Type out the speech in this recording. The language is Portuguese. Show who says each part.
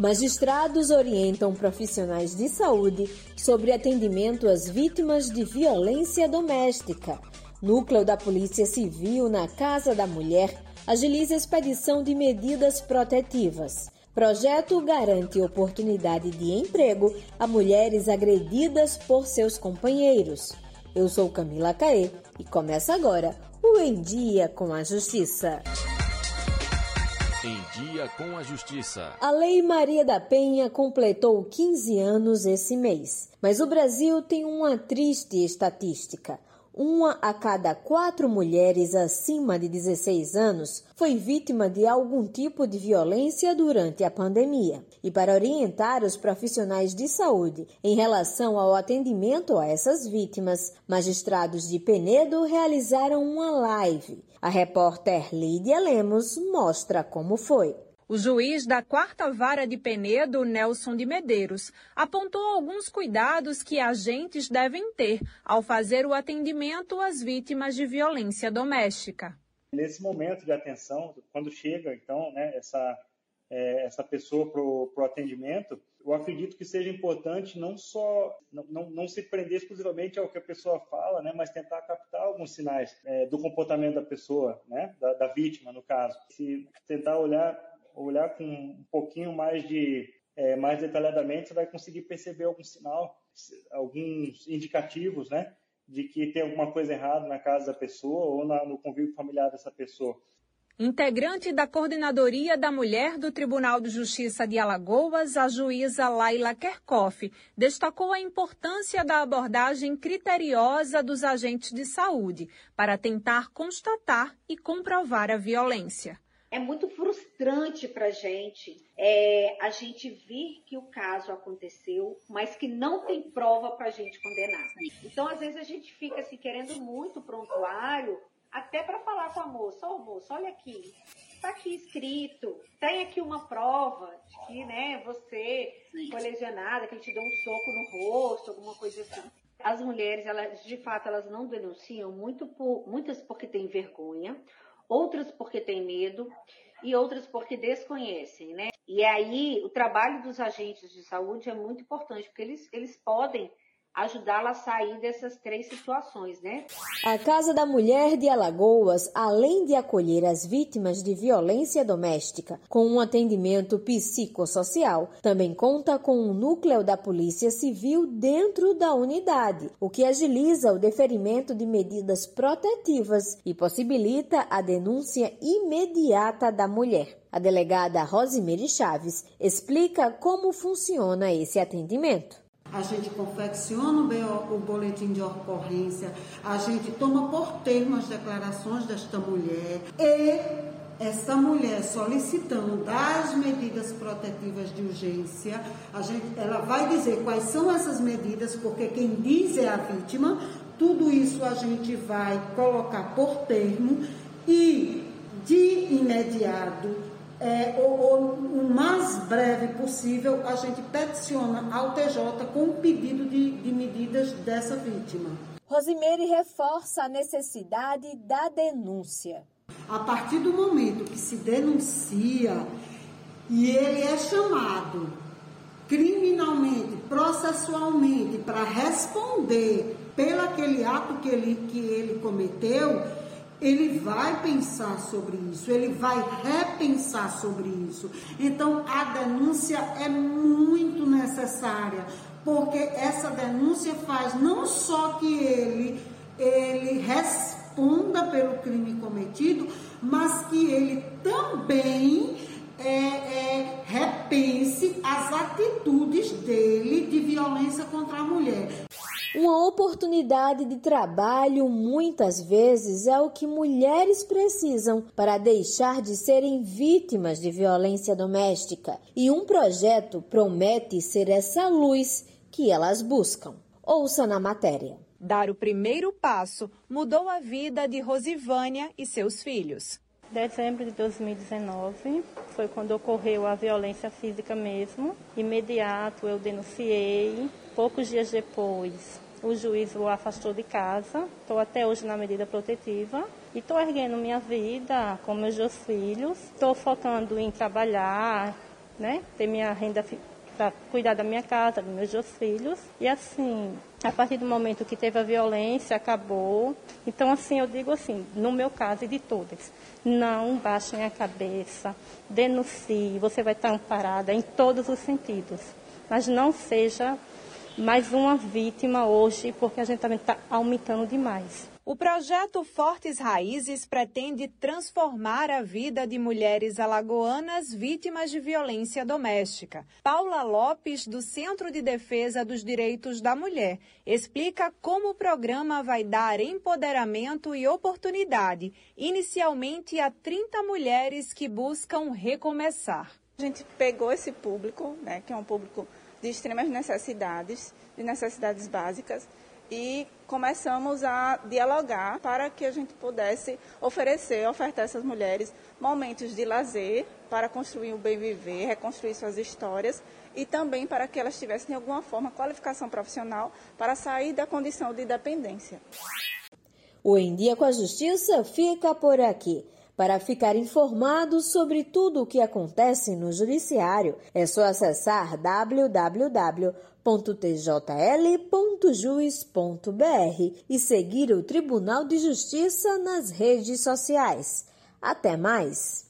Speaker 1: Magistrados orientam profissionais de saúde sobre atendimento às vítimas de violência doméstica. Núcleo da Polícia Civil na Casa da Mulher agiliza a expedição de medidas protetivas. Projeto garante oportunidade de emprego a mulheres agredidas por seus companheiros. Eu sou Camila Caê e começa agora o Em Dia com a Justiça.
Speaker 2: Em Dia com a Justiça.
Speaker 1: A Lei Maria da Penha completou 15 anos esse mês, mas o Brasil tem uma triste estatística. Uma a cada quatro mulheres acima de 16 anos foi vítima de algum tipo de violência durante a pandemia. E para orientar os profissionais de saúde em relação ao atendimento a essas vítimas, magistrados de Penedo realizaram uma live. A repórter Lídia Lemos mostra como foi.
Speaker 3: O juiz da quarta vara de Penedo, Nelson de Medeiros, apontou alguns cuidados que agentes devem ter ao fazer o atendimento às vítimas de violência doméstica.
Speaker 4: Nesse momento de atenção, quando chega então né, essa, é, essa pessoa para o atendimento, eu acredito que seja importante não só não, não, não, se prender exclusivamente ao que a pessoa fala, né, mas tentar captar alguns sinais é, do comportamento da pessoa, né, da, da vítima no caso, se tentar olhar olhar com um pouquinho mais de é, mais detalhadamente, você vai conseguir perceber algum sinal, alguns indicativos, né, de que tem alguma coisa errada na casa da pessoa ou na, no convívio familiar dessa pessoa.
Speaker 3: Integrante da Coordenadoria da Mulher do Tribunal de Justiça de Alagoas, a juíza Laila Kerkhoff destacou a importância da abordagem criteriosa dos agentes de saúde para tentar constatar e comprovar a violência
Speaker 5: é muito frustrante para a gente é, a gente vir que o caso aconteceu, mas que não tem prova para a gente condenar. Então, às vezes, a gente fica assim, querendo muito prontuário, até para falar com a moça, ô oh, moça, olha aqui, está aqui escrito, tem aqui uma prova de que né, você foi lesionada, que ele te deu um soco no rosto, alguma coisa assim. As mulheres, elas, de fato, elas não denunciam muito por, muitas porque têm vergonha, outras porque têm medo e outras porque desconhecem, né? E aí o trabalho dos agentes de saúde é muito importante, porque eles, eles podem ajudá-la a sair dessas três situações, né?
Speaker 1: A Casa da Mulher de Alagoas, além de acolher as vítimas de violência doméstica com um atendimento psicossocial, também conta com um núcleo da Polícia Civil dentro da unidade, o que agiliza o deferimento de medidas protetivas e possibilita a denúncia imediata da mulher. A delegada Rosemary Chaves explica como funciona esse atendimento
Speaker 6: a gente confecciona o, boletim de ocorrência, a gente toma por termo as declarações desta mulher e essa mulher solicitando as medidas protetivas de urgência, a gente, ela vai dizer quais são essas medidas, porque quem diz é a vítima, tudo isso a gente vai colocar por termo e de imediato é, ou, ou, o mais breve possível, a gente peticiona ao TJ com o pedido de, de medidas dessa vítima.
Speaker 1: Rosimeire reforça a necessidade da denúncia.
Speaker 6: A partir do momento que se denuncia e ele é chamado criminalmente, processualmente, para responder pelo aquele ato que ele, que ele cometeu, ele vai pensar sobre isso, ele vai repensar sobre isso. Então, a denúncia é muito necessária, porque essa denúncia faz não só que ele ele responda pelo crime cometido, mas que ele também é, é, repense as atitudes dele de violência contra a mulher.
Speaker 1: Uma oportunidade de trabalho muitas vezes é o que mulheres precisam para deixar de serem vítimas de violência doméstica, e um projeto promete ser essa luz que elas buscam. Ouça na matéria.
Speaker 3: Dar o primeiro passo mudou a vida de Rosivânia e seus filhos.
Speaker 7: Dezembro de 2019 foi quando ocorreu a violência física mesmo. Imediato eu denunciei. Poucos dias depois o juiz o afastou de casa. Estou até hoje na medida protetiva e estou erguendo minha vida com meus dois filhos. Estou focando em trabalhar, né? Ter minha renda para cuidar da minha casa, dos meus dois filhos. E assim, a partir do momento que teve a violência, acabou. Então, assim, eu digo assim, no meu caso e de todas, não baixem a cabeça, denuncie, você vai estar amparada em todos os sentidos. Mas não seja mais uma vítima hoje, porque a gente também está aumentando demais.
Speaker 3: O projeto Fortes Raízes pretende transformar a vida de mulheres alagoanas vítimas de violência doméstica. Paula Lopes, do Centro de Defesa dos Direitos da Mulher, explica como o programa vai dar empoderamento e oportunidade, inicialmente a 30 mulheres que buscam recomeçar.
Speaker 8: A gente pegou esse público, né, que é um público de extremas necessidades, de necessidades básicas, e começamos a dialogar para que a gente pudesse oferecer, ofertar a essas mulheres momentos de lazer para construir o bem viver, reconstruir suas histórias e também para que elas tivessem de alguma forma qualificação profissional para sair da condição de dependência.
Speaker 1: O Em Dia com a Justiça fica por aqui. Para ficar informado sobre tudo o que acontece no Judiciário, é só acessar www.tjl.juiz.br e seguir o Tribunal de Justiça nas redes sociais. Até mais!